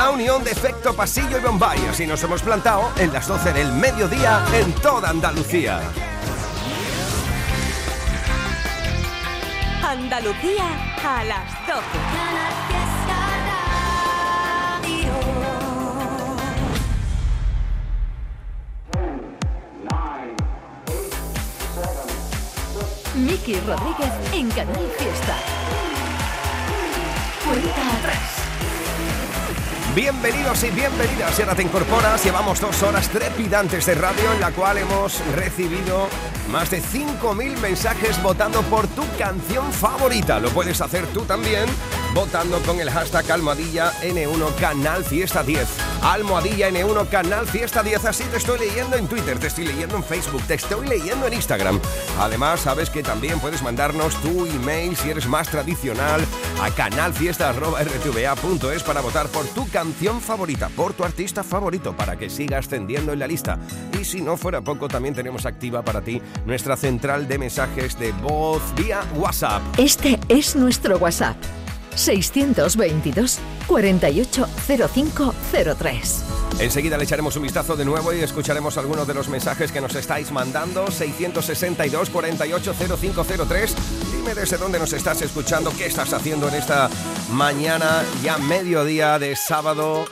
La unión de efecto pasillo y bombay. Así nos hemos plantado en las 12 del mediodía en toda Andalucía. Andalucía a las 12. Miki Rodríguez en Canal Fiesta. Cuenta atrás. Bienvenidos y bienvenidas. Si ahora te incorporas, llevamos dos horas trepidantes de radio en la cual hemos recibido más de 5.000 mensajes votando por tu canción favorita. Lo puedes hacer tú también votando con el hashtag almohadilla N1 Canal Fiesta 10. Almohadilla N1 Canal Fiesta 10. Así te estoy leyendo en Twitter, te estoy leyendo en Facebook, te estoy leyendo en Instagram. Además, sabes que también puedes mandarnos tu email si eres más tradicional a canalfiesta.rtva.es para votar por tu canción favorita, por tu artista favorito, para que siga ascendiendo en la lista. Y si no fuera poco, también tenemos activa para ti nuestra central de mensajes de voz vía WhatsApp. Este es nuestro WhatsApp. 622 480503. Enseguida le echaremos un vistazo de nuevo y escucharemos algunos de los mensajes que nos estáis mandando. 662 480503. Dime desde dónde nos estás escuchando, qué estás haciendo en esta mañana, ya mediodía de sábado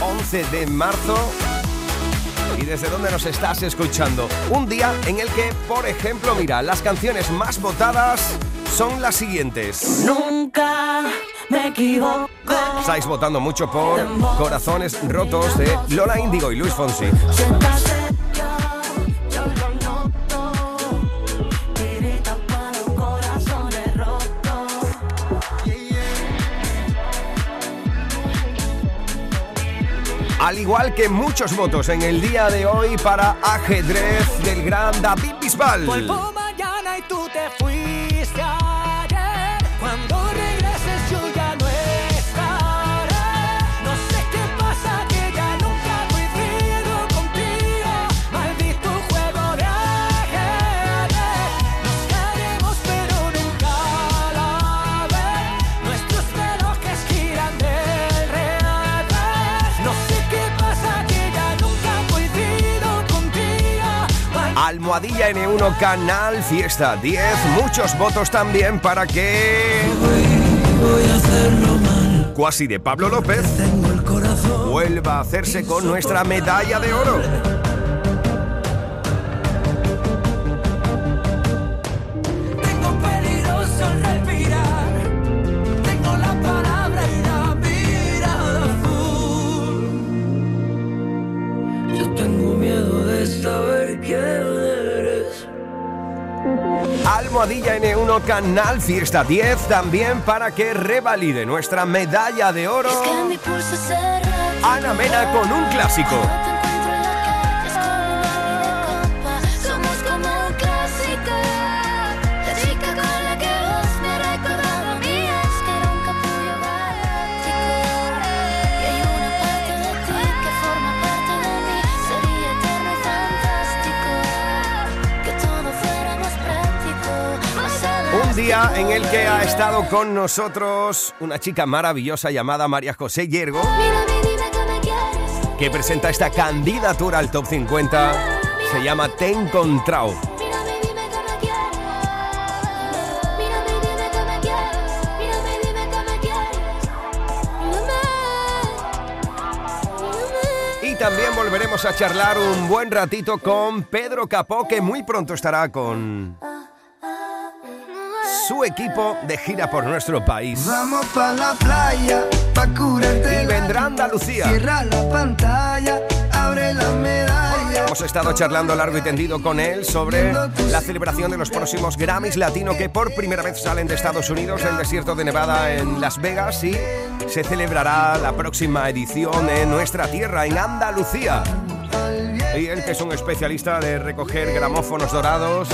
11 de marzo y desde dónde nos estás escuchando. Un día en el que, por ejemplo, mira, las canciones más votadas son las siguientes. Nunca me equivoco. Estáis votando mucho por Corazones Rotos de Lola Índigo y Luis Fonsi. Al igual que muchos votos en el día de hoy para ajedrez del gran David Bisbal. Almohadilla N1 Canal Fiesta 10. Muchos votos también para que. Cuasi de Pablo López vuelva a hacerse con nuestra medalla de oro. Almohadilla N1 Canal Fiesta 10 también para que revalide nuestra medalla de oro. Ana Mena con un clásico. Día en el que ha estado con nosotros una chica maravillosa llamada María José Yergo, que presenta esta candidatura al Top 50. Se llama Te. Y también volveremos a charlar un buen ratito con Pedro Capó, que muy pronto estará con su equipo de gira por nuestro país. Vamos pa' la playa, pa' curarte. Y vendrá Andalucía. Cierra la pantalla, abre la medalla. Hemos estado charlando largo y tendido con él sobre la celebración de los próximos Grammys Latino que por primera vez salen de Estados Unidos, del desierto de Nevada en Las Vegas y se celebrará la próxima edición en nuestra tierra, en Andalucía. Y él, que es un especialista de recoger gramófonos dorados,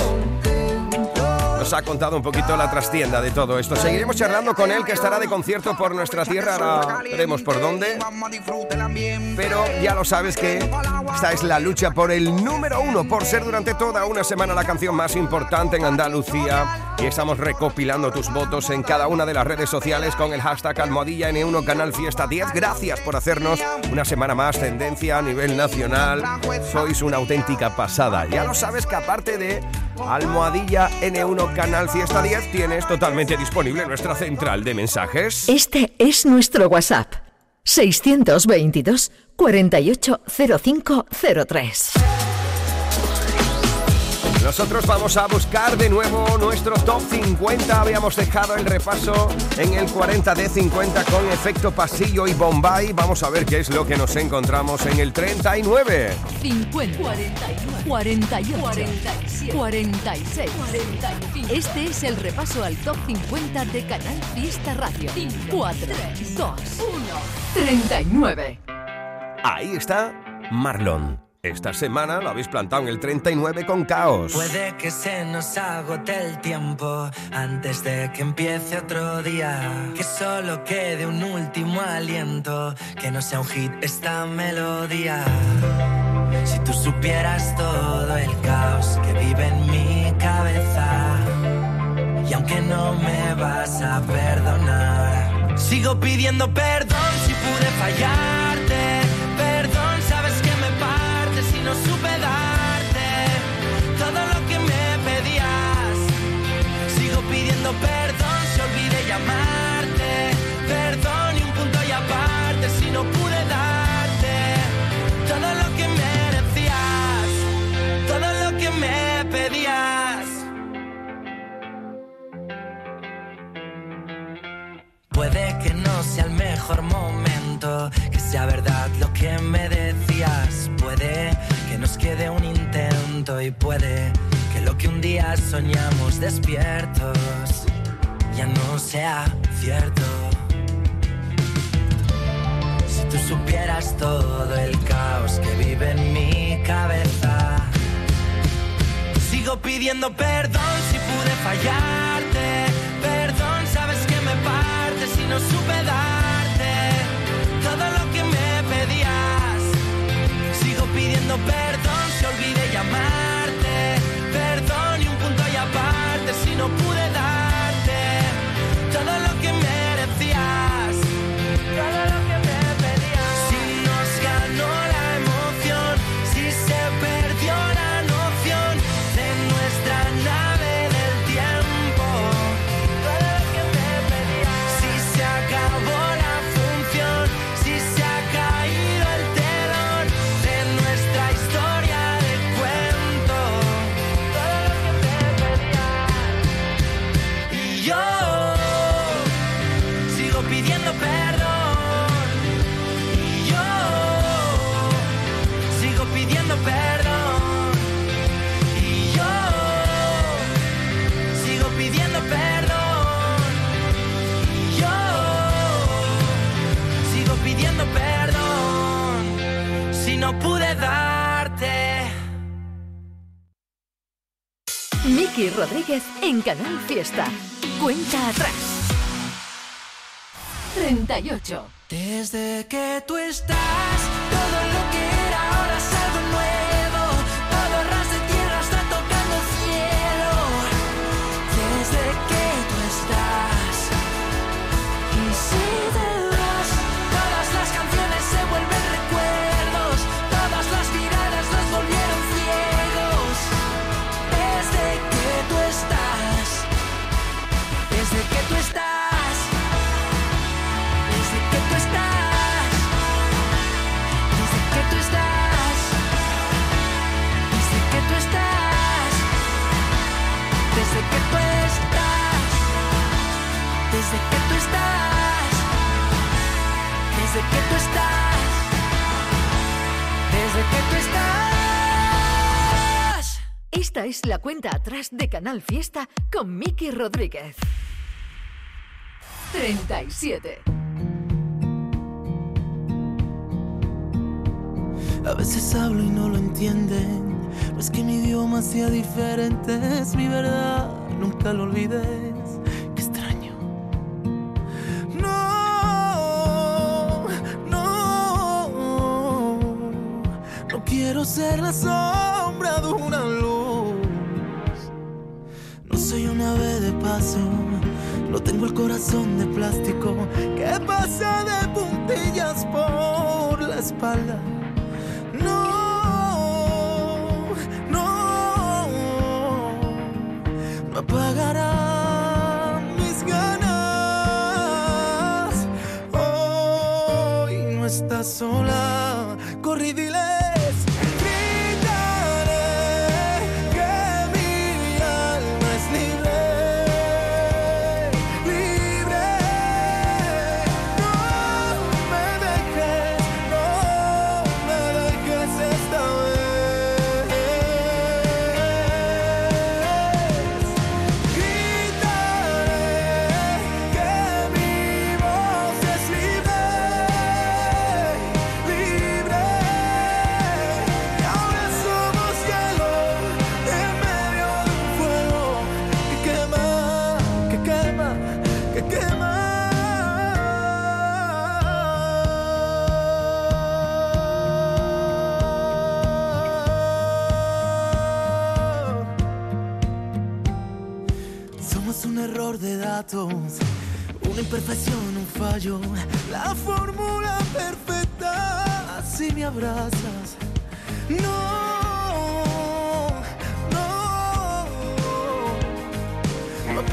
nos ha contado un poquito la trastienda de todo esto. Seguiremos charlando con él, que estará de concierto por nuestra tierra, ahora veremos por dónde. Pero ya lo sabes que esta es la lucha por el número uno, por ser durante toda una semana la canción más importante en Andalucía. y estamos recopilando tus votos en cada una de las redes sociales con el hashtag almohadilla N1 Canal Fiesta 10. Gracias por hacernos una semana más tendencia a nivel nacional. Sois una auténtica pasada. Ya lo sabes que aparte de almohadilla N1 Canal Fiesta 10 tienes totalmente disponible nuestra central de mensajes. Este es nuestro WhatsApp. 622 480503. Nosotros vamos a buscar de nuevo nuestro top 50. Habíamos dejado el repaso en el 40 de 50 con efecto pasillo y Bombay. Vamos a ver qué es lo que nos encontramos en el 39. 50, 41, 48, 47, 46, 45. Este es el repaso al top 50 de Canal Fiesta Radio. 4, 2, 1, 39. Ahí está Marlon. Esta semana lo habéis plantado en el 39 con Caos. Puede que se nos agote el tiempo antes de que empiece otro día. Que solo quede un último aliento, que no sea un hit esta melodía. Si tú supieras todo el caos que vive en mi cabeza, y aunque no me vas a perdonar, sigo pidiendo perdón si pude fallarte. Perdón si olvidé llamarte. Perdón y un punto y aparte si no pude darte todo lo que merecías, todo lo que me pedías. Puede que no sea el mejor momento, que sea verdad lo que me decías. Puede que nos quede un intento y puede lo que un día soñamos despiertos ya no sea cierto. Si tú supieras todo el caos que vive en mi cabeza, sigo pidiendo perdón si pude fallarte. Perdón, sabes que me parte si no supe darte Canal Fiesta. Cuenta atrás. 38. Desde que tú estás, tú estás, desde que tú estás. Esta es la cuenta atrás de Canal Fiesta con Miki Rodríguez. 37. A veces hablo y no lo entienden. No es que mi idioma sea diferente, es mi verdad. Nunca lo olvides. Quiero ser la sombra de una luz. No soy una ave de acaso no tengo el corazón de plástico que pasa de puntillas por la espalda. No, no, no apagará sola, una imperfección, un fallo, la fórmula perfecta. Si me abrazas, no, no, no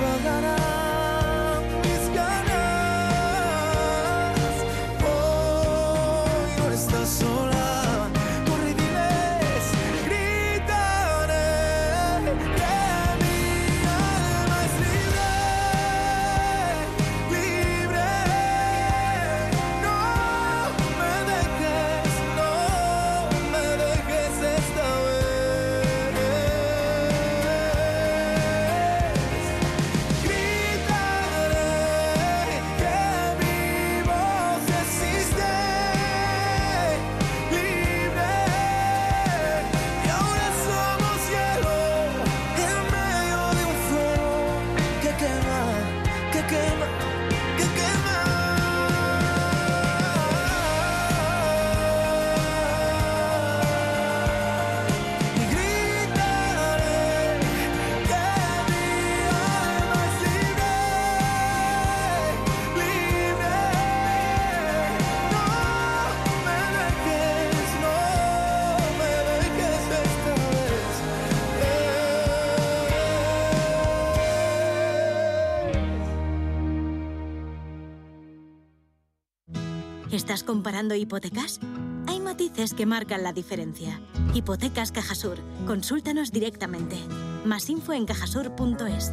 comparando hipotecas? Hay matices que marcan la diferencia. Hipotecas Cajasur. Consúltanos directamente. Más info en cajasur.es.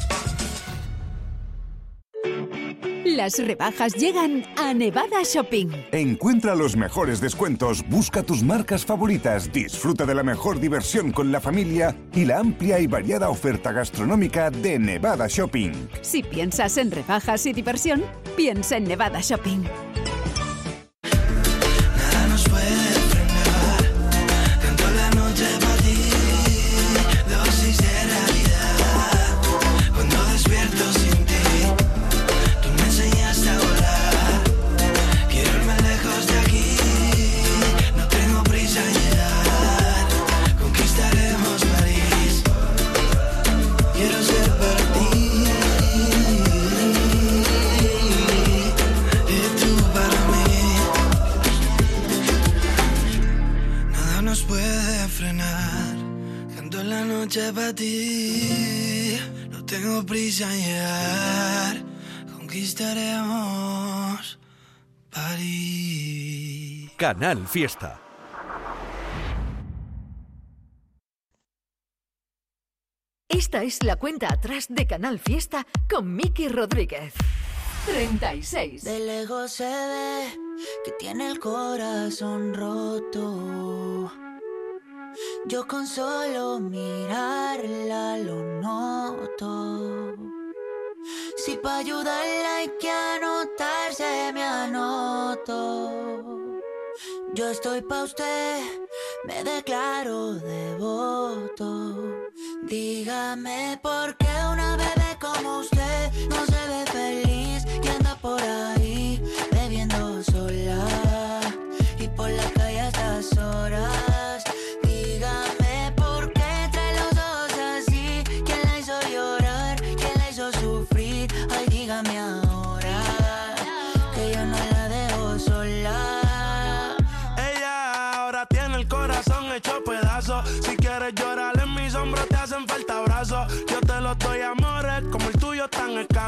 Las rebajas llegan a Nevada Shopping. Encuentra los mejores descuentos, busca tus marcas favoritas, disfruta de la mejor diversión con la familia y la amplia y variada oferta gastronómica de Nevada Shopping. Si piensas en rebajas y diversión, piensa en Nevada Shopping. Canal Fiesta. Esta es la cuenta atrás de Canal Fiesta con Miki Rodríguez. 36. De lejos se ve que tiene el corazón roto. Yo con solo mirarla lo noto. Si para ayudarla hay que anotarse, me anoto. Yo estoy pa' usted, me declaro devoto. Dígame por qué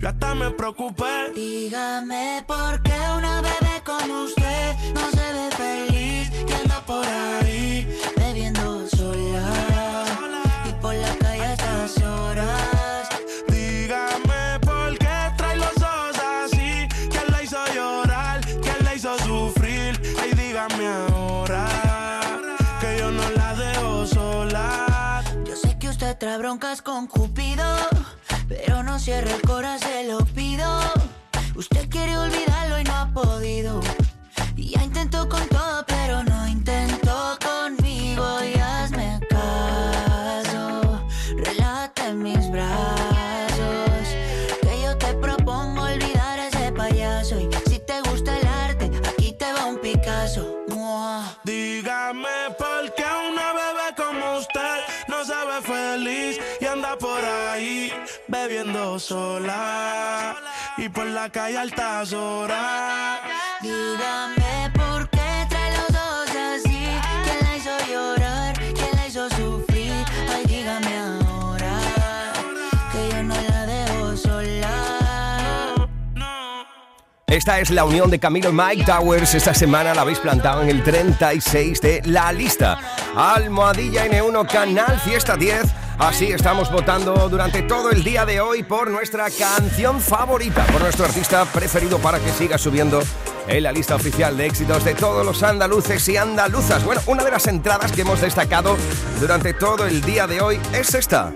Yo hasta me preocupé. Dígame por qué una bebé como usted no se ve feliz y anda por ahí bebiendo sola y por la calle a estas horas. Dígame por qué trae los ojos así. ¿Quién la hizo llorar? ¿Quién la hizo sufrir? Ay, dígame ahora que yo no la dejo sola. Yo sé que usted trae broncas con Cupido, cierre el corazón, se lo pido. Usted quiere olvidarlo y no ha podido. Y ya intentó con todo, pero no intentó conmigo. Y hazme caso, relájate en mis brazos. Que yo te propongo olvidar a ese payaso. Y si te gusta el arte, aquí te va un Picasso. Mua. Dígame por qué una bebé como usted no se ve feliz y anda por ahí bebiendo sola y por la calle altas horas. Dígame por qué trae los ojos así. ¿Quién la hizo llorar? ¿Quién la hizo sufrir? Ay, dígame ahora que yo no la dejo sola. Esta es la unión de Camilo y Mike Towers. Esta semana la habéis plantado en el 36 de la lista. Almohadilla N1 Canal Fiesta 10. Así estamos votando durante todo el día de hoy por nuestra canción favorita, por nuestro artista preferido para que siga subiendo en la lista oficial de éxitos de todos los andaluces y andaluzas. Bueno, una de las entradas que hemos destacado durante todo el día de hoy es esta.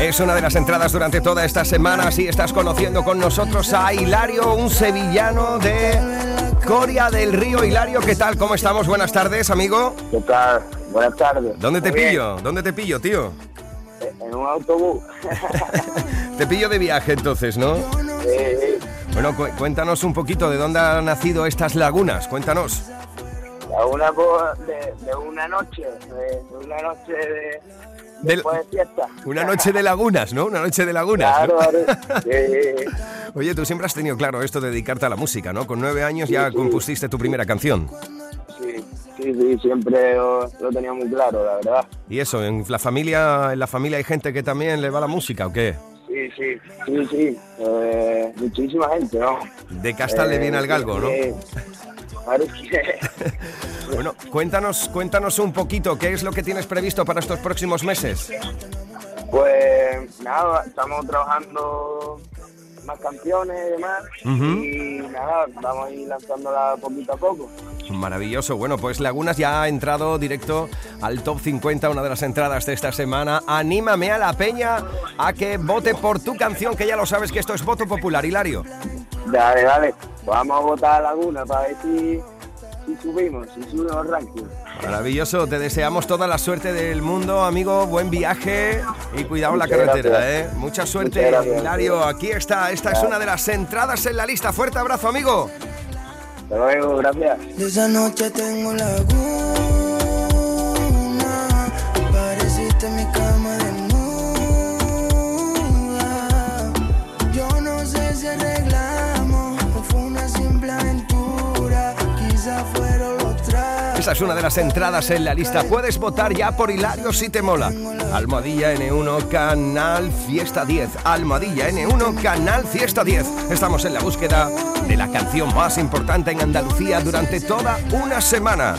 Es una de las entradas durante toda esta semana. Si estás conociendo con nosotros a Hilario, un sevillano de Coria del Río. Hilario, ¿qué tal? ¿Cómo estamos? Buenas tardes, amigo. ¿Qué tal? Buenas tardes. ¿Dónde te Muy bien. pillo? ¿Dónde te pillo, tío? En un autobús. Te pillo de viaje entonces, ¿no? Eh, Bueno, cu- cuéntanos un poquito de dónde han nacido estas lagunas. Cuéntanos. a una bo- de, de una noche, de, de una noche de, de. Una noche de lagunas, ¿no? Una noche de lagunas. ¿no? Claro, claro. Sí, Oye, tú siempre has tenido claro esto de dedicarte a la música, ¿no? Con nueve años Sí, ya sí. compusiste tu primera canción. sí, sí, sí, siempre lo, lo tenía muy claro, la verdad. ¿Y eso? ¿En la familia, en la familia hay gente que también le va la música o qué? Sí, sí, sí, sí. Eh, muchísima gente, ¿no? De casta le Eh, viene al galgo, ¿no? Bueno, cuéntanos, cuéntanos un poquito, ¿qué es lo que tienes previsto para estos próximos meses? Pues nada, estamos trabajando más canciones y demás. Y nada, vamos a ir lanzándola poquito a poco. Maravilloso. Bueno, pues Lagunas ya ha entrado directo al top 50, una de las entradas de esta semana. Anímame a la peña a que vote por tu canción, que ya lo sabes que esto es voto popular, Hilario. Dale, dale. Vamos a votar a Laguna para ver si, si subimos, si subimos el ranking. Maravilloso, te deseamos toda la suerte del mundo, amigo. Buen viaje y cuidado en la carretera, gracias. ¿eh? Mucha suerte, gracias. Hilario. Aquí está, esta es una de las entradas en la lista. Fuerte abrazo, amigo. Hasta luego, gracias. De esa noche tengo laguna. Esa es una de las entradas en la lista. Puedes votar ya por Hilario si te mola. Almohadilla N1 Canal Fiesta 10. Almohadilla N1 Canal Fiesta 10. Estamos en la búsqueda de la canción más importante en Andalucía durante toda una semana.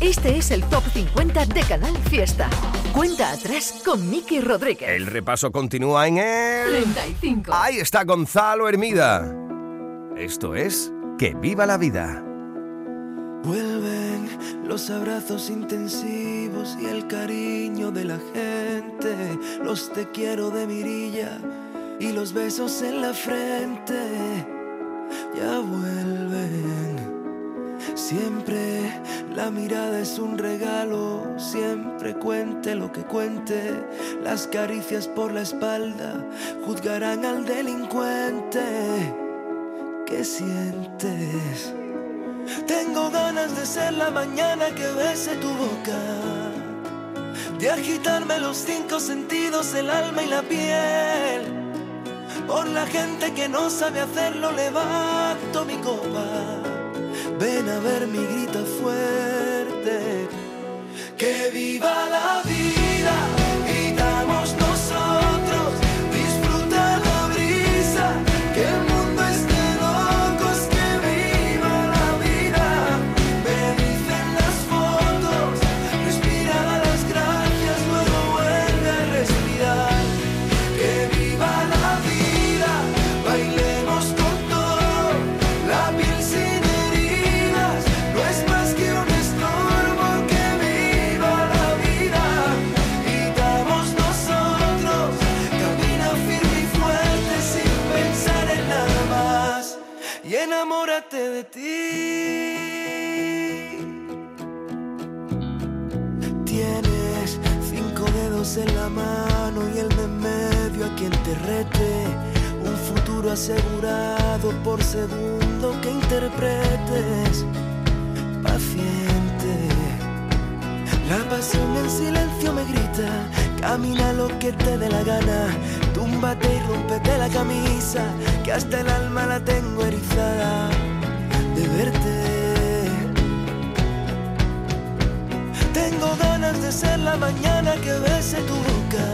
Este es el Top 50 de Canal Fiesta. Cuenta atrás con Miki Rodríguez. El repaso continúa en el... 35. Ahí está Gonzalo Hermida. Esto es Que viva la vida. Vuelven los abrazos intensivos y el cariño de la gente, los te quiero de mirilla y los besos en la frente. Ya vuelven. Siempre la mirada es un regalo, siempre cuente lo que cuente. Las caricias por la espalda juzgarán al delincuente. ¿Qué sientes? Tengo ganas de ser la mañana que bese tu boca, de agitarme los cinco sentidos, el alma y la piel. Por la gente que no sabe hacerlo, levanto mi copa. Ven a ver mi grita fuerte. Que viva la vida, asegurado por segundo que interpretes. Paciente. La pasión en silencio me grita. Camina lo que te dé la gana. Túmbate y rompete la camisa. Que hasta el alma la tengo erizada de verte. Tengo ganas de ser la mañana que bese tu boca,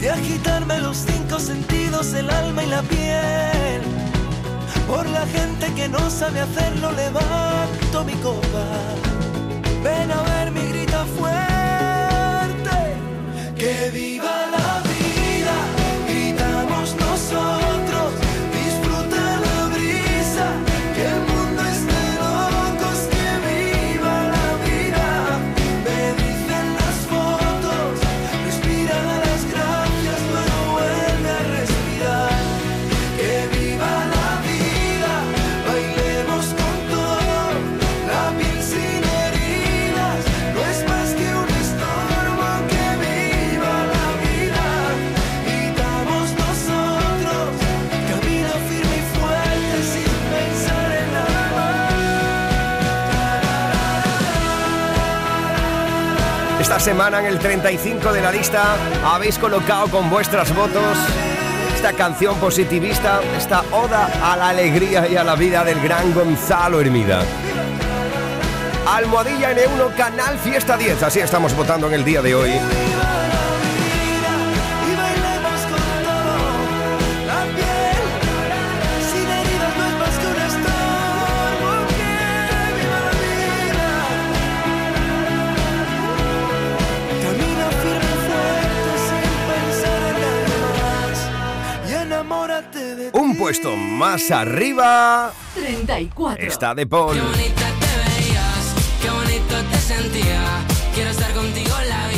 de agitarme los cinco sentidos, el alma y la piel. Por la gente que no sabe hacerlo, levanto mi copa. Ven a ver mi grita fuerte, que viva la Semana en el 35 de la lista habéis colocado con vuestras votos esta canción positivista, esta oda a la alegría y a la vida del gran Gonzalo Hermida. Almohadilla N1 Canal Fiesta 10, así estamos votando en el día de hoy. Puesto más arriba 34. está de Paul. Qué bonita te veías, qué bonito te sentía. Quiero estar contigo en la vida.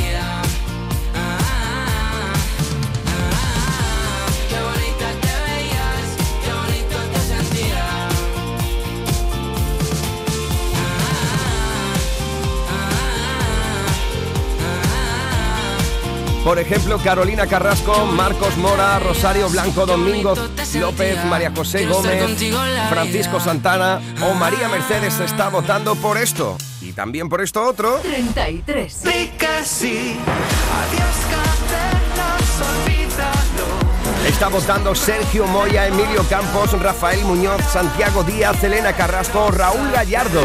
Por ejemplo, Carolina Carrasco, Marcos Mora, Rosario Blanco, Domingo López, María José Gómez, Francisco Santana o María Mercedes está votando por esto. Y también por esto otro. 33. Di que sí, adiós cadenas, olvídalo. Está votando Sergio Moya, Emilio Campos, Rafael Muñoz, Santiago Díaz, Elena Carrasco, Raúl Gallardo.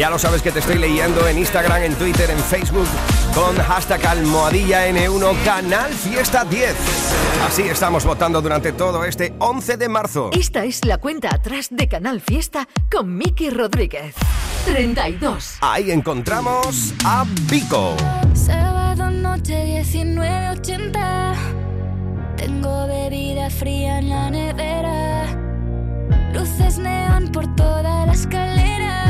Ya lo sabes que te estoy leyendo en Instagram, en Twitter, en Facebook con hashtag almohadilla N1 Canal Fiesta 10. Así estamos votando durante todo este 11 de marzo. Esta es la cuenta atrás de Canal Fiesta con Miki Rodríguez. 32. Ahí encontramos a Pico. Sábado noche 19.80 Tengo bebida fría en la nevera Luces neón por toda la escalera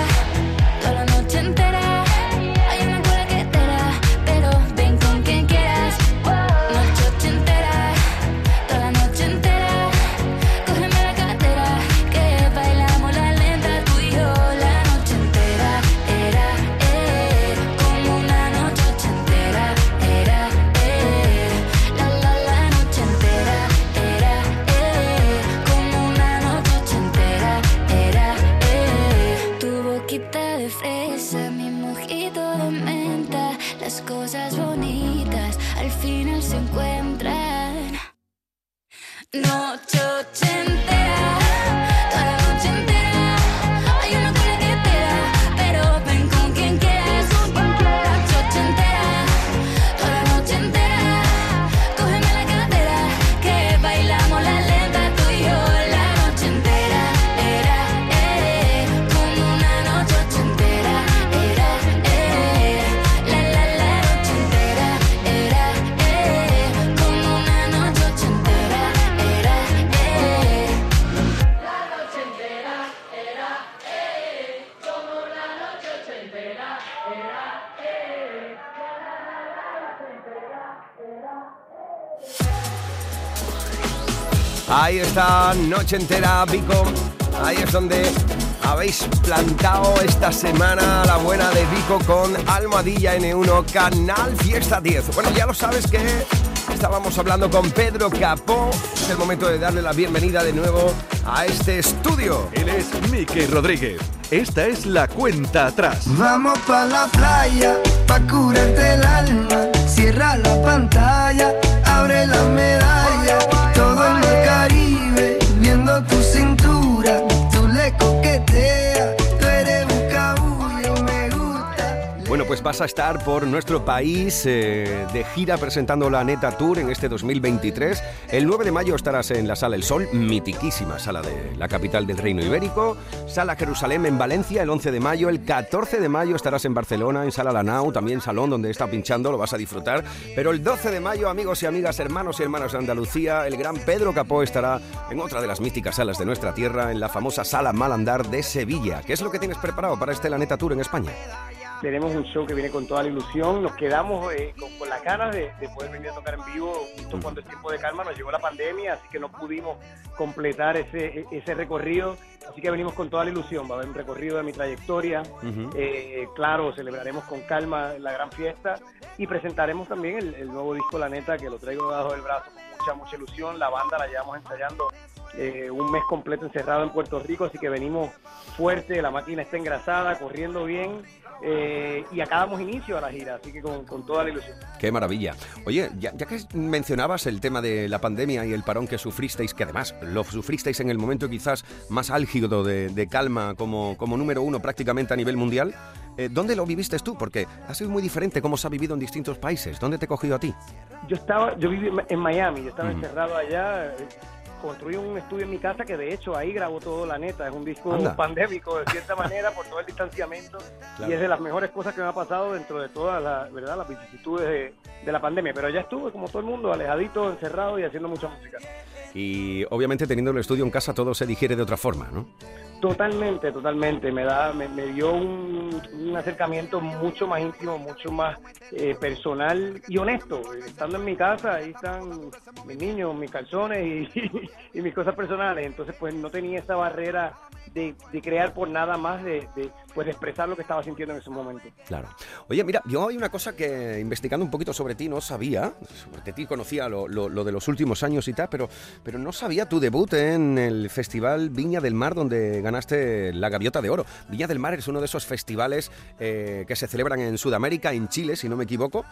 Está, noche entera, Vico. Ahí es donde habéis plantado esta semana la buena de Vico con Almohadilla N1 Canal Fiesta 10. Bueno, ya lo sabes que estábamos hablando con Pedro Capó. Es el momento de darle la bienvenida de nuevo a este estudio. Él es Miki Rodríguez. Esta es la cuenta atrás. Vamos pa' la playa, pa' curarte el alma. Cierra la pantalla, abre la medalla. Pues vas a estar por nuestro país eh, de gira presentando la Neta Tour en este 2023. El 9 de mayo estarás en la Sala El Sol, mitiquísima sala de la capital del Reino Ibérico. Sala Jerusalén en Valencia el 11 de mayo. El 14 de mayo estarás en Barcelona, en Sala Lanau, también Salón donde está pinchando, lo vas a disfrutar. Pero el 12 de mayo, amigos y amigas, hermanos y hermanas de Andalucía, el gran Pedro Capó estará en otra de las místicas salas de nuestra tierra, en la famosa Sala Malandar de Sevilla. ¿Qué es lo que tienes preparado para este La Neta Tour en España? Tenemos un show que viene con toda la ilusión. Nos quedamos eh, con, con las ganas de, de poder venir a tocar en vivo justo cuando el tiempo de calma nos llegó la pandemia, así que no pudimos completar ese, ese recorrido. Así que venimos con toda la ilusión. Va a haber un recorrido de mi trayectoria. Eh, claro, celebraremos con calma la gran fiesta y presentaremos también el, el nuevo disco La Neta, que lo traigo debajo del brazo con mucha, mucha ilusión. La banda la llevamos ensayando eh, un mes completo encerrado en Puerto Rico, así que venimos fuerte, la máquina está engrasada, corriendo bien eh, y acá damos inicio a la gira, así que con, con toda la ilusión. Qué maravilla. Oye, ya, ya que mencionabas el tema de la pandemia y el parón que sufristeis, que además lo sufristeis en el momento quizás más álgido de, de calma como, como número uno prácticamente a nivel mundial, eh, ¿dónde lo viviste tú? Porque ha sido muy diferente cómo se ha vivido en distintos países. ¿Dónde te he cogido a ti? Yo estaba, yo viví en Miami, yo estaba Ujú. encerrado allá, eh, construí un estudio en mi casa que de hecho ahí grabó todo La Neta, es un disco Anda. pandémico de cierta manera por todo el distanciamiento Claro. y es de las mejores cosas que me ha pasado dentro de todas las, ¿verdad? las vicisitudes de, de la pandemia, pero ya estuve como todo el mundo, alejadito, encerrado y haciendo mucha música. Y obviamente teniendo el estudio en casa todo se digiere de otra forma, ¿no? Totalmente, totalmente. Me da, me, dio un, acercamiento mucho más íntimo, mucho más eh, personal y honesto. Estando en mi casa, ahí están mis niños, mis calzones y, mis cosas personales. Entonces, pues no tenía esa barrera de, crear por nada más de, pues, expresar lo que estaba sintiendo en ese momento. Claro. Oye, mira, yo hay una cosa que investigando un poquito sobre ti no sabía, sobre ti conocía lo, lo- lo de los últimos años y tal, pero, pero no sabía tu debut en el Festival Viña del Mar donde ganaste la Gaviota de Oro. Viña del Mar es uno de esos festivales eh, que se celebran en Sudamérica, en Chile, si no me equivoco,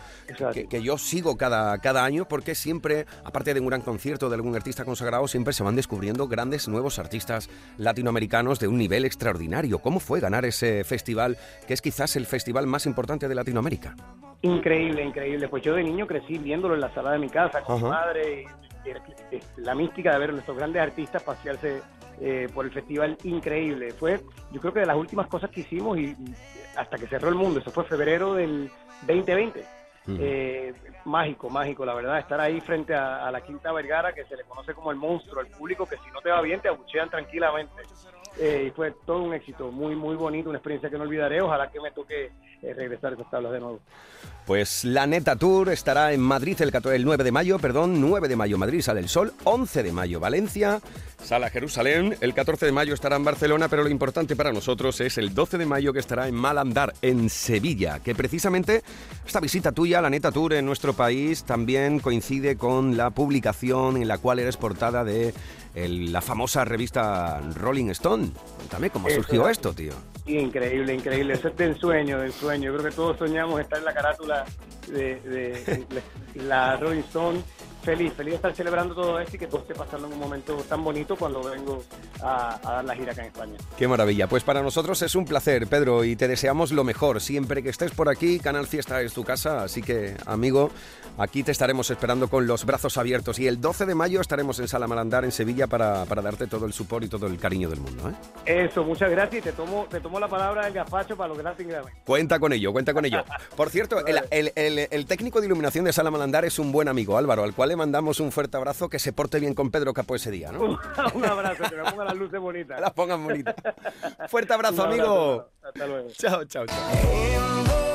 que, que yo sigo cada, cada año porque siempre, aparte de un gran concierto de algún artista consagrado, siempre se van descubriendo grandes nuevos artistas latinoamericanos de un nivel extraordinario. ¿Cómo fue ganar ese festival, que es quizás el festival más importante de Latinoamérica? Increíble, increíble. Pues yo de niño crecí viéndolo en la sala de mi casa con mi madre. y- y- y la mística de ver a nuestros grandes artistas pasearse eh, por el festival, increíble. Fue, yo creo que de las últimas cosas que hicimos y y hasta que cerró el mundo. Eso fue febrero del 2020. Eh, mágico, mágico, la verdad, estar ahí frente a, a la Quinta Vergara, que se le conoce como el monstruo, el público que si no te va bien te abuchean tranquilamente. Eh, y fue todo un éxito, muy, muy bonito, una experiencia que no olvidaré. Ojalá que me toque eh, regresar a esas tablas de nuevo. Pues la Neta Tour estará en Madrid el, 14 el 9 de mayo, perdón, 9 de mayo Madrid sale el sol, 11 de mayo Valencia, Sala Jerusalén, el 14 de mayo estará en Barcelona, pero lo importante para nosotros es el 12 de mayo que estará en Malandar, en Sevilla, que precisamente esta visita tuya, la Neta Tour en nuestro país, también coincide con la publicación en la cual eres portada de el- la famosa revista Rolling Stone. Cuéntame cómo Eso surgió es. esto, tío. Increíble, increíble. Eso es del sueño, del sueño. Yo creo que todos soñamos estar en la carátula de, de la Rolling Stone. Feliz, feliz de estar celebrando todo esto y que todo esté pasando en un momento tan bonito cuando vengo a, a dar la gira acá en España. Qué maravilla. Pues para nosotros es un placer, Pedro, y te deseamos lo mejor. Siempre que estés por aquí, Canal Fiesta es tu casa, así que, amigo, aquí te estaremos esperando con los brazos abiertos. Y el 12 de mayo estaremos en Sala Malandar, en Sevilla, para, para darte todo el support y todo el cariño del mundo. ¿eh? Eso, muchas gracias y te tomo, te tomo la palabra del gazpacho para lograr sin grave. Cuenta con ello, cuenta con ello. Por cierto, el, el- el- el técnico de iluminación de Sala Malandar es un buen amigo, Álvaro, al cual mandamos un fuerte abrazo, que se porte bien con Pedro Capó ese día, ¿no? un abrazo, que me pongan las luces bonitas. Las pongan bonitas. Fuerte abrazo, amigo. Hasta luego. Chao, chao, chao.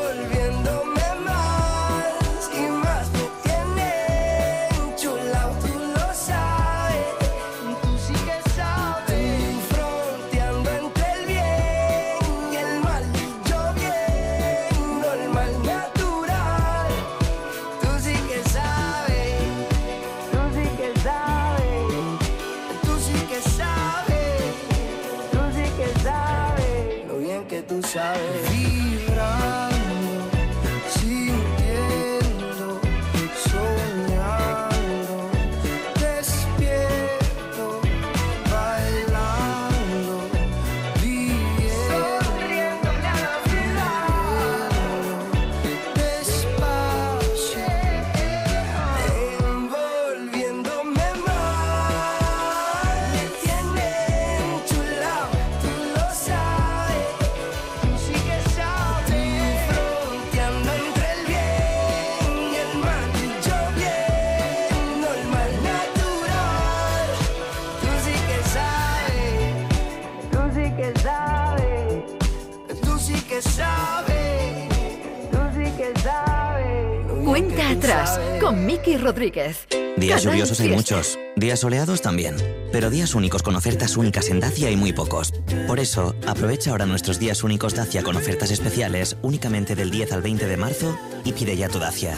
Días Canal lluviosos hay muchos, días soleados también, pero días únicos con ofertas únicas en Dacia hay muy pocos. Por eso, aprovecha ahora nuestros días únicos Dacia con ofertas especiales únicamente del 10 al 20 de marzo y pide ya tu Dacia.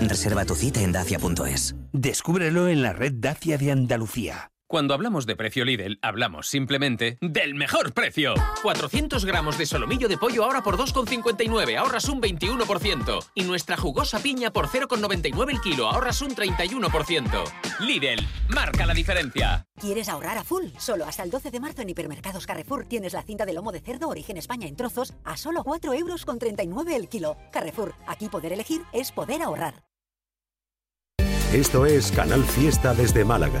Reserva tu cita en dacia.es. Descúbrelo en la red Dacia de Andalucía. Cuando hablamos de precio Lidl, hablamos simplemente del mejor precio. 400 gramos de solomillo de pollo ahora por 2,59, ahorras un 21%. Y nuestra jugosa piña por 0,99 el kilo, ahorras un 31%. Lidl, marca la diferencia. ¿Quieres ahorrar a full? Solo hasta el 12 de marzo en Hipermercados Carrefour tienes la cinta de lomo de cerdo Origen España en trozos a solo 4 euros con 39 el kilo. Carrefour, aquí poder elegir es poder ahorrar. Esto es Canal Fiesta desde Málaga.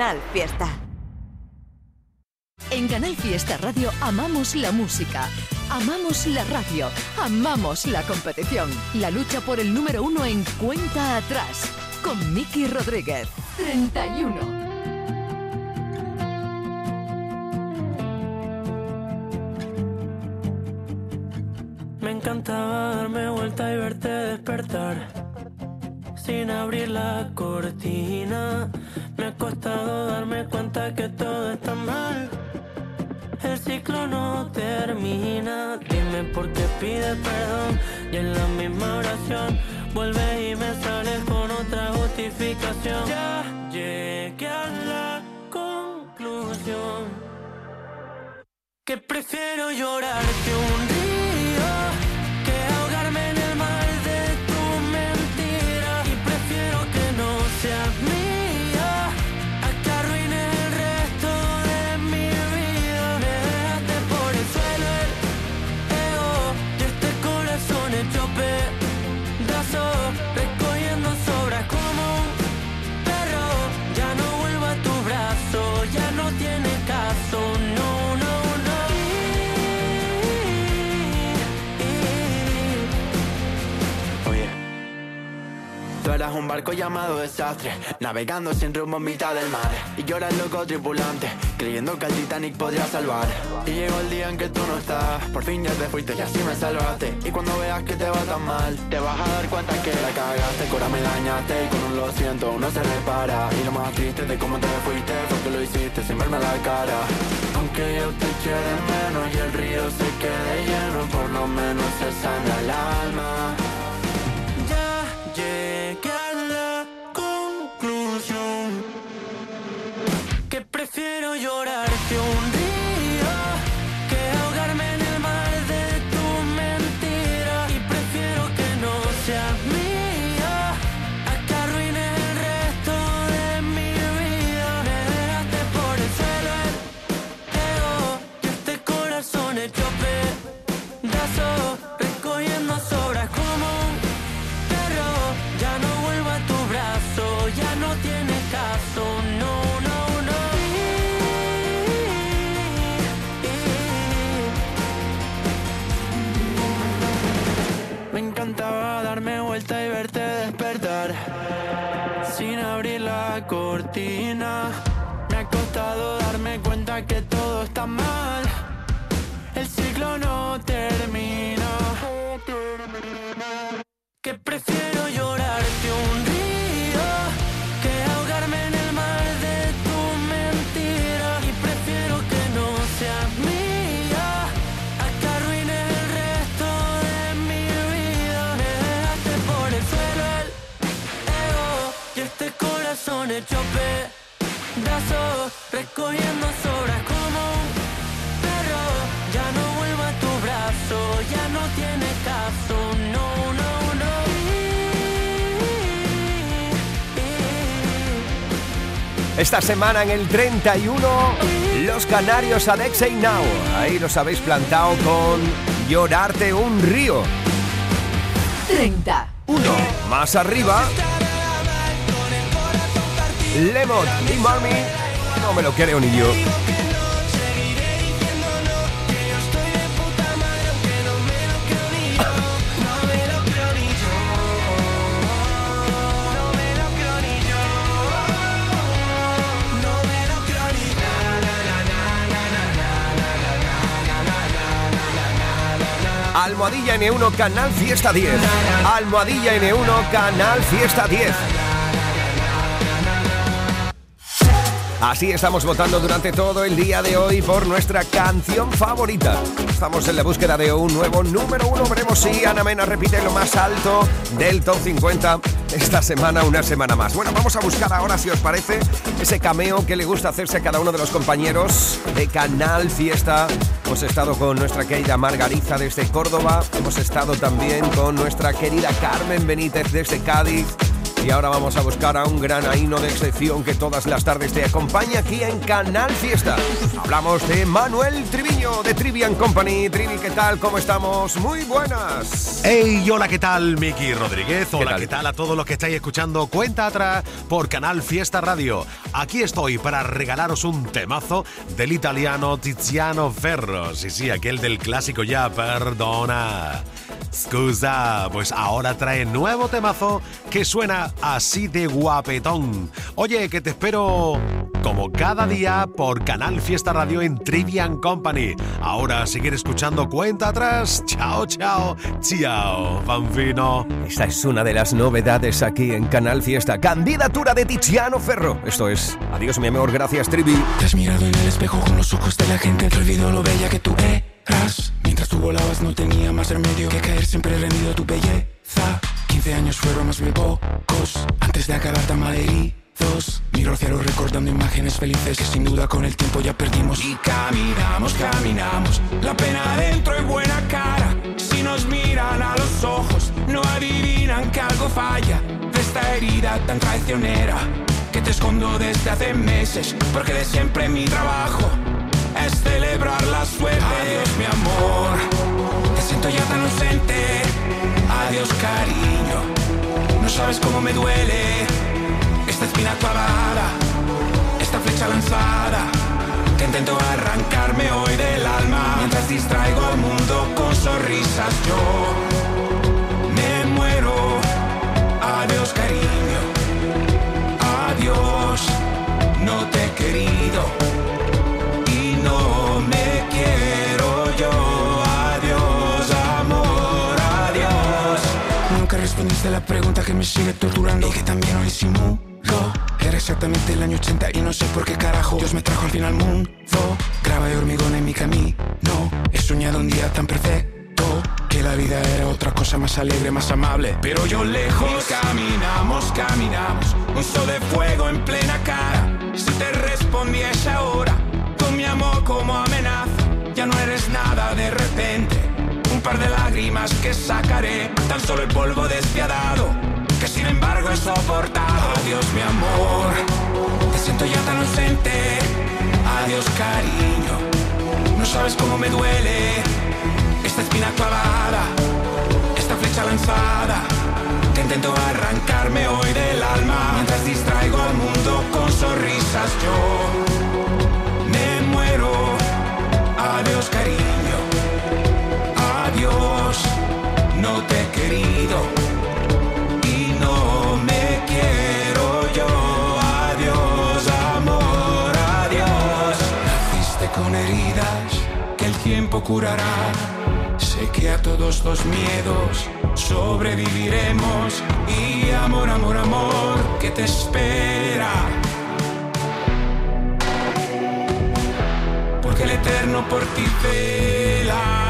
Canal Fiesta. En Canal Fiesta Radio amamos la música, amamos la radio, amamos la competición. La lucha por el número uno en cuenta atrás con Miki Rodríguez. 31. Me encantaba darme vuelta y verte despertar. Sin abrir la cortina, vuelves y me sales con otra justificación. Ya llegué a la conclusión que prefiero llorarte llamado desastre, navegando sin rumbo en mitad del mar. Y el loco tripulante, creyendo que el Titanic podría salvar. Y llegó el día en que tú no estás, por fin ya te fuiste y así me salvaste. Y cuando veas que te va tan mal, te vas a dar cuenta que la cagaste, ahora me dañaste. Y con un lo siento, uno se repara. Y lo más triste de cómo te fuiste fue que lo hiciste sin verme la cara. Aunque yo te de menos y el río se quede lleno, por lo menos se sana el alma. Ya prefiero llorarte Me ha costado darme cuenta que todo está mal. El ciclo no te hecho pedazos, recogiendo sobras como un perro. Ya no vuelvo a tu brazo, ya no tiene caso, no, no, no. Esta semana en el 31, los canarios Alexei Now. Ahí los habéis plantado con Llorarte un río. 30. Uno más arriba. Lemon y Marmy. No me lo creo ni yo. Almohadilla N1 Canal Fiesta 10. Almohadilla N1 Canal Fiesta 10. Así estamos votando durante todo el día de hoy por nuestra canción favorita. Estamos en la búsqueda de un nuevo número uno. Veremos si Ana Mena repite lo más alto del top 50 esta semana, una semana más. Bueno, vamos a buscar ahora, si os parece, ese cameo que le gusta hacerse a cada uno de los compañeros de Canal Fiesta. Hemos estado con nuestra querida Margarita desde Córdoba. Hemos estado también con nuestra querida Carmen Benítez desde Cádiz. Y ahora vamos a buscar a un gran aíno de excepción que todas las tardes te acompaña aquí en Canal Fiesta. Hablamos de Manuel Triviño de Trivian Company. Trivi, ¿qué tal? ¿Cómo estamos? Muy buenas. Hey, hola, ¿qué tal? Miki Rodríguez. Hola, ¿qué tal? a todos los que estáis escuchando Cuenta Atrás por Canal Fiesta Radio? Aquí estoy para regalaros un temazo del italiano Tiziano Ferro. Sí, sí, aquel del clásico ya, perdona. Scusa, pues ahora trae nuevo temazo que suena así de guapetón. Oye, que te espero como cada día por Canal Fiesta Radio en Trivian Company. Ahora seguir escuchando cuenta atrás. Chao, chao, chao, fanfino. Esta es una de las novedades aquí en Canal Fiesta. Candidatura de Tiziano Ferro. Esto es Adiós, mi amor. Gracias, Trivi. Te has mirado en el espejo con los ojos de la gente que olvidó lo bella que tú Mientras tú volabas no tenía más remedio que caer siempre rendido a tu belleza. 15 años fueron más bien pocos antes de acabar tan malheridos. Miro al cielo recordando imágenes felices que sin duda con el tiempo ya perdimos. Y caminamos, caminamos, la pena dentro y buena cara. Si nos miran a los ojos, no adivinan que algo falla de esta herida tan traicionera que te escondo desde hace meses. Porque de siempre mi trabajo es celebrar la suerte. Adiós, mi amor, te siento ya tan ausente. Adiós, cariño, no sabes cómo me duele esta espina clavada, esta flecha lanzada. Que intento arrancarme hoy del alma mientras distraigo al mundo con sonrisas. Yo que me sigue torturando y que también hoy simulo. Era exactamente el año 80 y no sé por qué carajo Dios me trajo al fin al mundo. Grava de hormigón en mi camino. He soñado un día tan perfecto que la vida era otra cosa más alegre, más amable. Pero yo lejos caminamos, caminamos. Un sol de fuego en plena cara. Si te respondí a esa hora, con mi amor como amenaza, ya no eres nada de repente. Un par de lágrimas que sacaré, tan solo el polvo despiadado, que sin embargo he soportado. Adiós, mi amor, te siento ya tan ausente. Adiós, cariño, no sabes cómo me duele esta espina clavada, esta flecha lanzada, que intento arrancarme hoy del alma mientras distraigo al mundo con sonrisas. Yo me muero. Adiós, cariño. No te he querido y no me quiero yo. Adiós, amor, adiós. Naciste con heridas que el tiempo curará. Sé que a todos los miedos sobreviviremos y amor, amor, amor, que te espera. Porque el eterno por ti vela.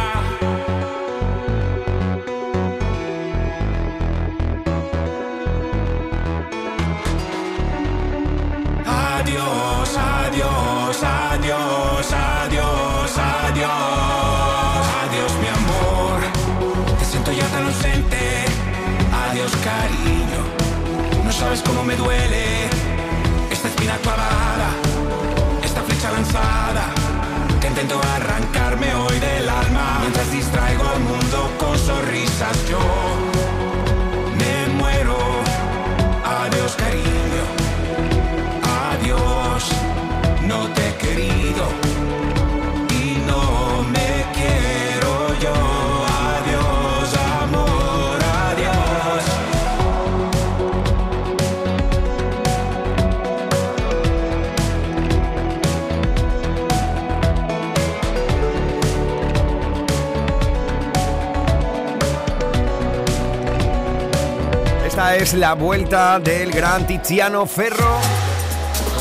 adiós, adiós, adiós, adiós, adiós. Adiós, mi amor, te siento ya tan ausente. Adiós, cariño, no sabes cómo me duele. Esta espina clavada, esta flecha lanzada. Que intento arrancarme hoy del alma mientras distraigo al mundo con sonrisas. Yo me muero. Adiós, cariño es la vuelta del gran Tiziano Ferro.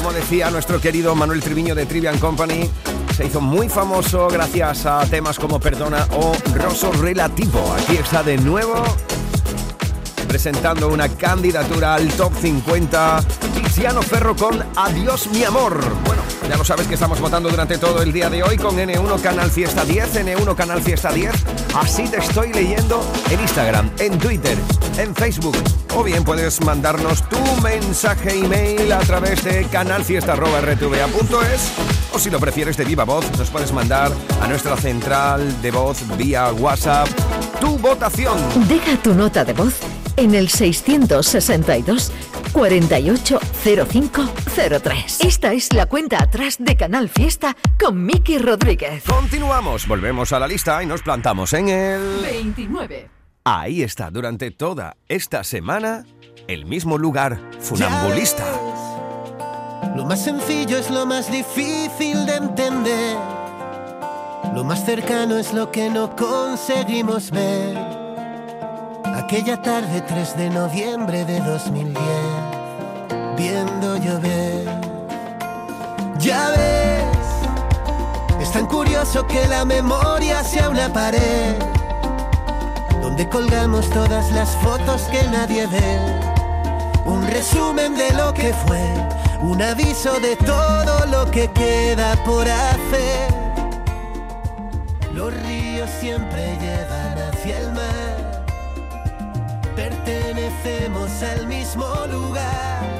Como decía nuestro querido Manuel Triviño de Trivian Company, se hizo muy famoso gracias a temas como Perdona o Rosso Relativo. Aquí está de nuevo presentando una candidatura al top 50. Tiziano Ferro con Adiós mi amor. Ya lo sabes que estamos votando durante todo el día de hoy con N1 Canal Fiesta 10, N1 Canal Fiesta 10. Así te estoy leyendo en Instagram, en Twitter, en Facebook. O bien puedes mandarnos tu mensaje email a través de canalfiesta.rtva.es o si lo prefieres de viva voz, nos puedes mandar a nuestra central de voz vía WhatsApp tu votación. Deja tu nota de voz en el 662 480503. Esta es la cuenta atrás de Canal Fiesta con Miki Rodríguez. Continuamos, volvemos a la lista y nos plantamos en el... 29. Ahí está, durante toda esta semana, el mismo lugar, funambulista. Lo más sencillo es lo más difícil de entender. Lo más cercano es lo que no conseguimos ver. Aquella tarde 3 de noviembre de 2010, viendo llover. Ya ves, es tan curioso que la memoria sea una pared donde colgamos todas las fotos que nadie ve. Un resumen de lo que fue, un aviso de todo lo que queda por hacer. Los ríos siempre llevan hacia el mar, pertenecemos al mismo lugar.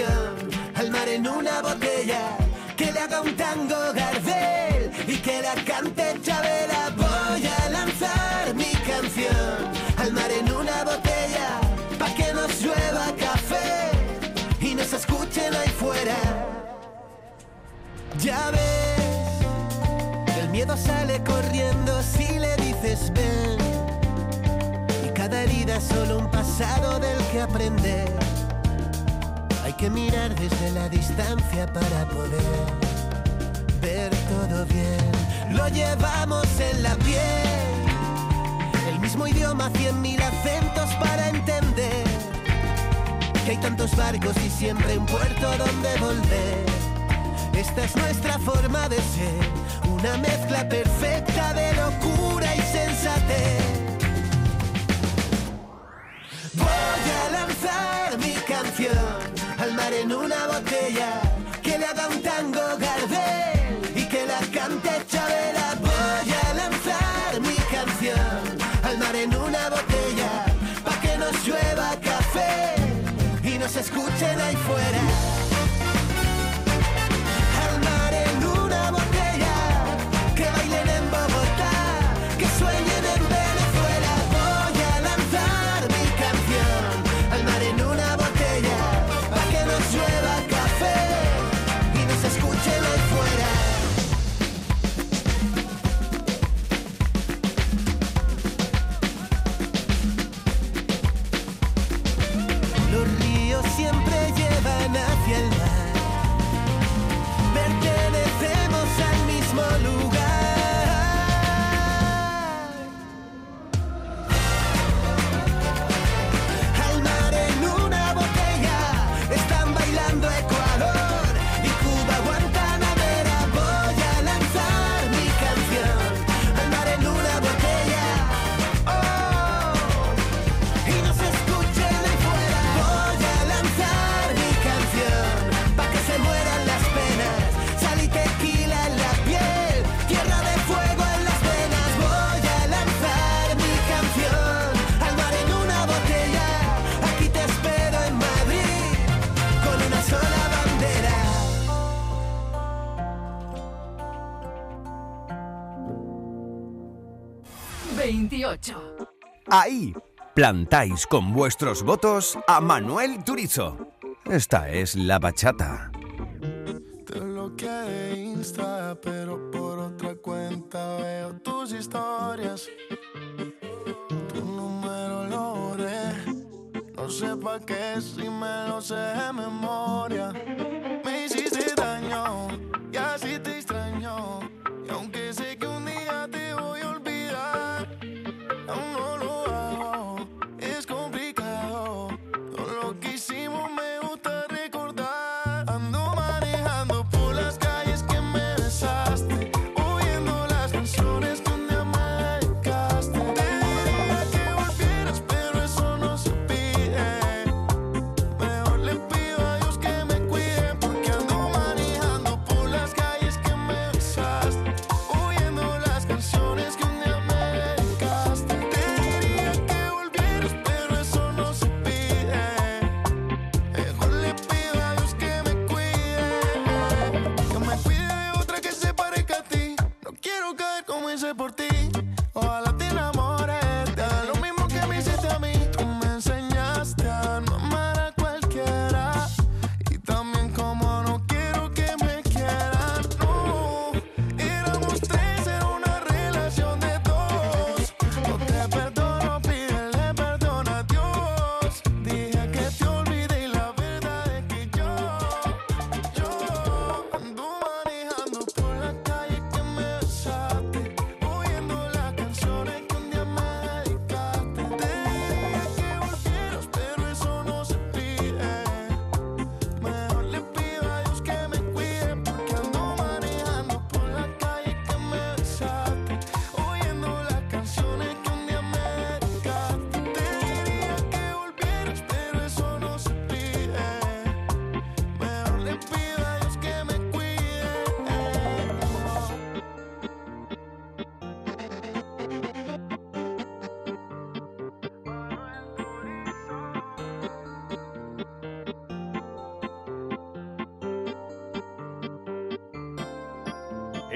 Al mar en una botella, que le haga un tango Gardel y que la cante Chabela. Voy a lanzar mi canción al mar en una botella, pa' que nos llueva café y nos escuchen ahí fuera. Ya ves, el miedo sale corriendo si le dices ven. Y cada herida es solo un pasado del que aprender. Que mirar desde la distancia para poder ver todo bien. Lo llevamos en la piel. El mismo idioma, cien mil acentos para entender. Que hay tantos barcos y siempre un puerto donde volver. Esta es nuestra forma de ser, una mezcla perfecta de locura y sensatez. Voy a lanzar en una botella, que le haga un tango Gardel y que la cante Chabela. Voy a lanzar mi canción al mar en una botella, pa' que nos llueva café y nos escuchen ahí fuera. Plantáis con vuestros votos a Manuel Turizo. Esta es la bachata. Te bloqueé Insta, pero por otra cuenta veo tus historias. Tu número lo borré. No sé pa' qué si me lo sé de memoria.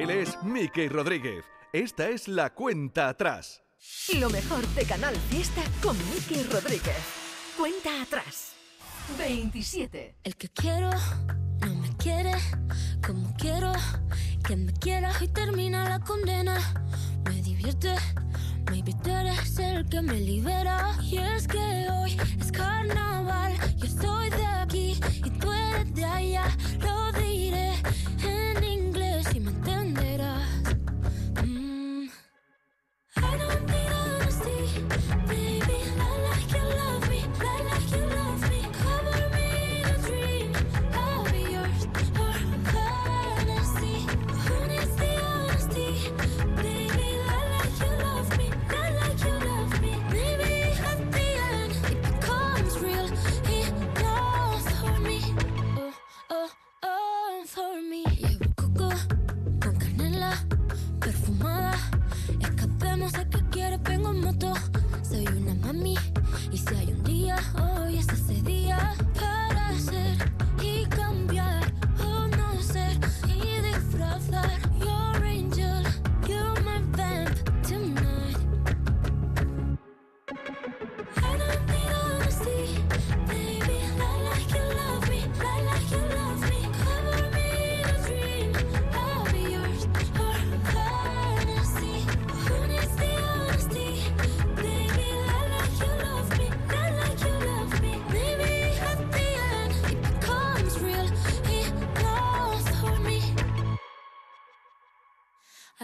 Él es Mickey Rodríguez. Esta es la cuenta atrás. Lo mejor de Canal Fiesta con Mickey Rodríguez. Cuenta atrás. 27. El que quiero no me quiere como quiero. Que me quiera y termina la condena. Me divierte, maybe tú eres el que me libera. Y es que hoy es carnaval. Yo soy de aquí y tú eres de allá. Lo diré.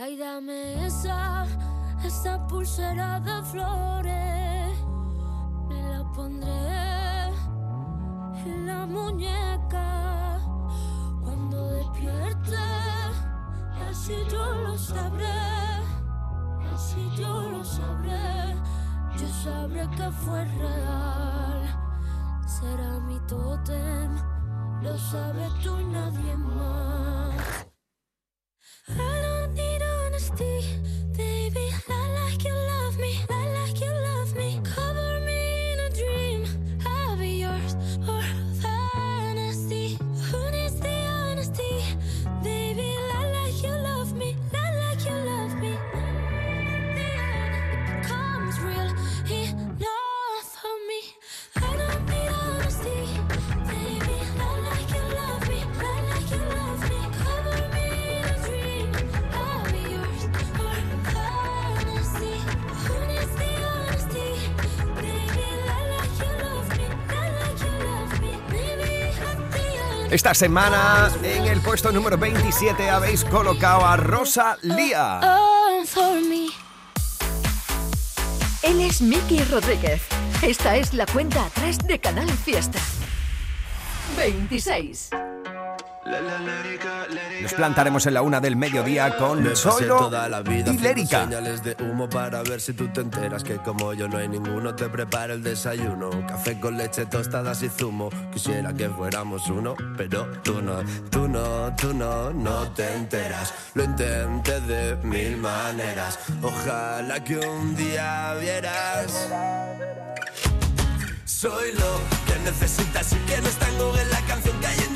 Ay, dame esa, esa pulsera de flores. Me la pondré en la muñeca. Cuando despierte, así yo lo sabré. Así yo lo sabré. Yo sabré que fue real. Será mi tótem. Lo sabes tú y nadie más. The. Esta semana en el puesto número 27 habéis colocado a Rosa Lía. For me. Él es Miki Rodríguez. Esta es la cuenta atrás de Canal Fiesta. 26. Nos plantaremos en la una del mediodía con Me Zoilo toda la vida y Lérica. señales de humo para ver si tú te enteras que como yo no hay ninguno te prepara el desayuno. Café con leche, tostadas y zumo. Quisiera que fuéramos uno, pero tú no, tú no, tú no, no te enteras. Lo intenté de mil maneras. Ojalá que un día vieras. Soy lo que necesitas y que no está en Google la canción que hay en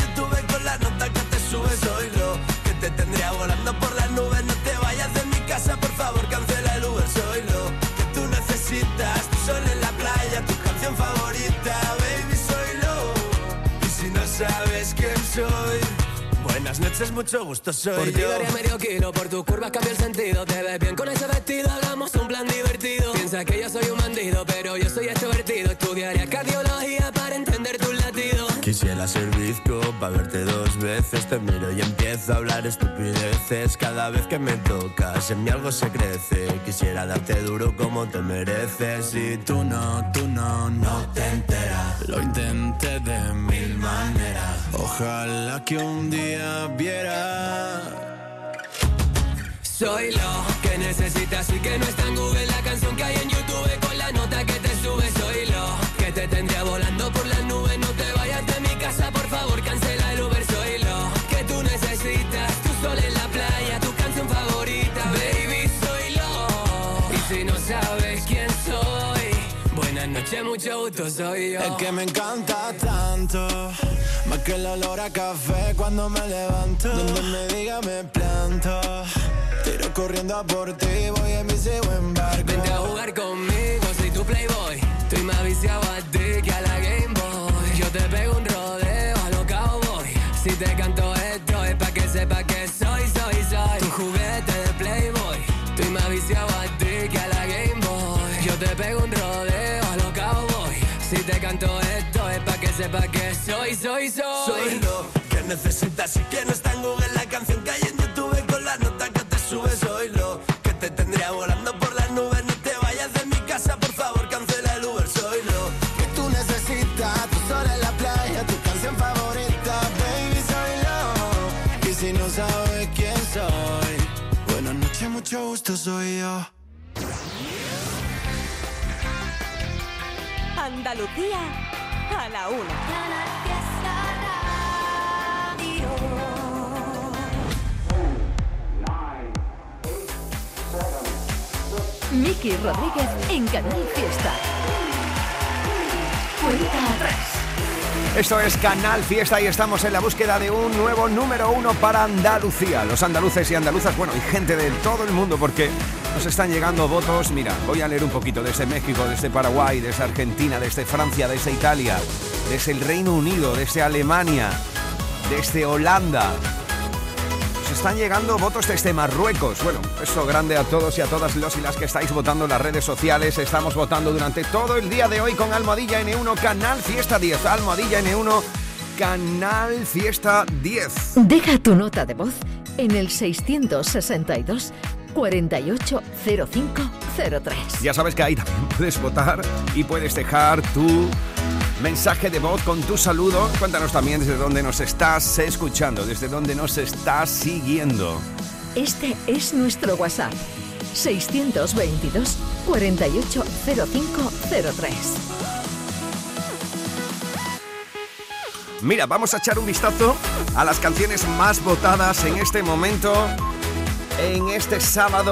sube. Soy lo que te tendría volando por las nubes. No te vayas de mi casa, por favor, cancela el Uber. Soy lo que tú necesitas. Tu sol en la playa, tu canción favorita, baby. Soy lo. Y si no sabes quién soy, buenas noches, mucho gusto. Soy Por ti yo. daría medio kilo, por tus curvas cambia el sentido. Te ves bien con ese vestido, hagamos un plan divertido. Piensa que yo soy un bandido, pero yo soy extrovertido. Estudiaría cardiología Quisiera ser bizco para verte dos veces. Te miro y empiezo a hablar estupideces. Cada vez que me tocas, en mí algo se crece. Quisiera darte duro como te mereces. Y tú no, tú no, no te enteras. Lo intenté de mil maneras. Ojalá que un día viera. Soy lo que necesitas y que no está en Google la canción mucho gusto, soy yo. Es que me encanta tanto, más que el olor a café cuando me levanto. Donde me diga me planto, tiro corriendo a por ti, voy en mi buen barco. Vente a jugar conmigo, soy tu playboy. Estoy más viciado a ti que a la Game Boy. Yo te pego un rodeo a lo cowboy. Si te canto sepa que soy, soy, soy. Soy lo que necesitas y que no está en Google la canción que hay en YouTube con la nota que te sube. Soy lo que te tendría volando por las nubes. No te vayas de mi casa, por favor, cancela el Uber. Soy lo que tú necesitas. Tu sol en la playa, tu canción favorita, baby. Soy lo. Y si no sabes quién soy, buenas noches, mucho gusto, soy yo. Andalucía a la una. Miki Rodríguez en Canal Fiesta. Cuenta atrás. Esto es Canal Fiesta y estamos en la búsqueda de un nuevo número uno para Andalucía. Los andaluces y andaluzas, bueno, y gente de todo el mundo porque nos están llegando votos. Mira, voy a leer un poquito desde México, desde Paraguay, desde Argentina, desde Francia, desde Italia, desde el Reino Unido, desde Alemania, desde Holanda. Nos están llegando votos desde Marruecos. Bueno, eso grande a todos y a todas los y las que estáis votando en las redes sociales. Estamos votando durante todo el día de hoy con Almohadilla N1 Canal Fiesta 10. Almohadilla N1 Canal Fiesta 10. Deja tu nota de voz en el 662 480503. Ya sabes que ahí también puedes votar y puedes dejar tu mensaje de voz con tu saludo. Cuéntanos también desde dónde nos estás escuchando, desde dónde nos estás siguiendo. Este es nuestro WhatsApp. 622 480503. Mira, vamos a echar un vistazo a las canciones más votadas en este momento, en este sábado.